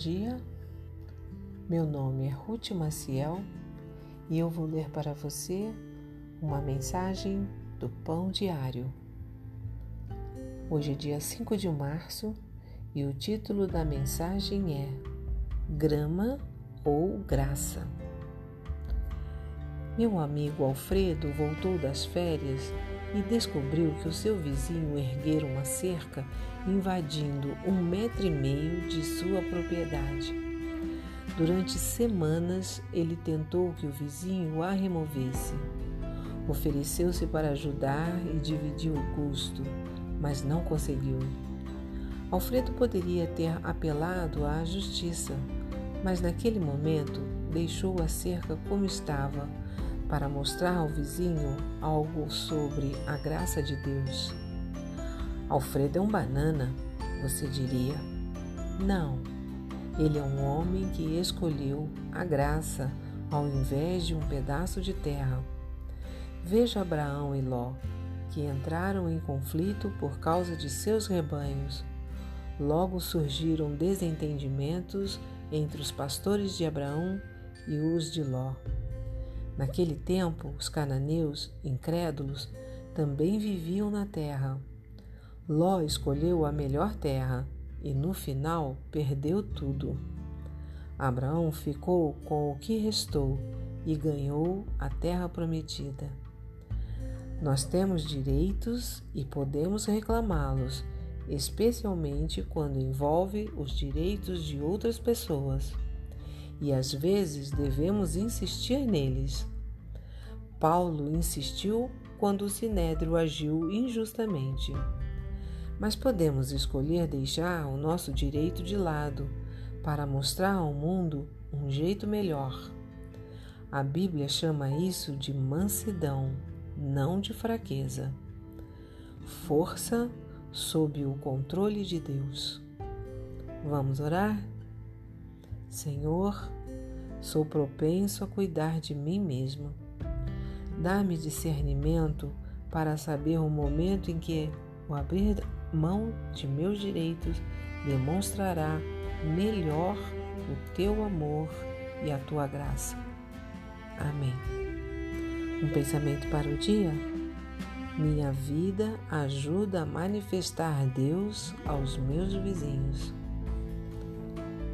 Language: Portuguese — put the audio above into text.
dia. Meu nome é Ruth Maciel e eu vou ler para você uma mensagem do Pão Diário. Hoje é dia 5 de março e o título da mensagem é Grama ou Graça. Meu amigo Alfredo voltou das férias e descobriu que o seu vizinho erguera uma cerca invadindo um metro e meio de sua propriedade. Durante semanas ele tentou que o vizinho a removesse. Ofereceu-se para ajudar e dividir o custo, mas não conseguiu. Alfredo poderia ter apelado à justiça, mas naquele momento deixou a cerca como estava para mostrar ao vizinho algo sobre a graça de Deus. Alfredo é um banana, você diria. Não, ele é um homem que escolheu a graça ao invés de um pedaço de terra. Veja Abraão e Ló, que entraram em conflito por causa de seus rebanhos. Logo surgiram desentendimentos entre os pastores de Abraão e os de Ló. Naquele tempo, os cananeus, incrédulos, também viviam na terra. Ló escolheu a melhor terra e no final perdeu tudo. Abraão ficou com o que restou e ganhou a terra prometida. Nós temos direitos e podemos reclamá-los, especialmente quando envolve os direitos de outras pessoas e às vezes devemos insistir neles. Paulo insistiu quando o sinédrio agiu injustamente. Mas podemos escolher deixar o nosso direito de lado para mostrar ao mundo um jeito melhor. A Bíblia chama isso de mansidão, não de fraqueza. Força sob o controle de Deus. Vamos orar? Senhor, sou propenso a cuidar de mim mesmo. Dá-me discernimento para saber o momento em que o abrir mão de meus direitos demonstrará melhor o teu amor e a tua graça. Amém. Um pensamento para o dia? Minha vida ajuda a manifestar Deus aos meus vizinhos.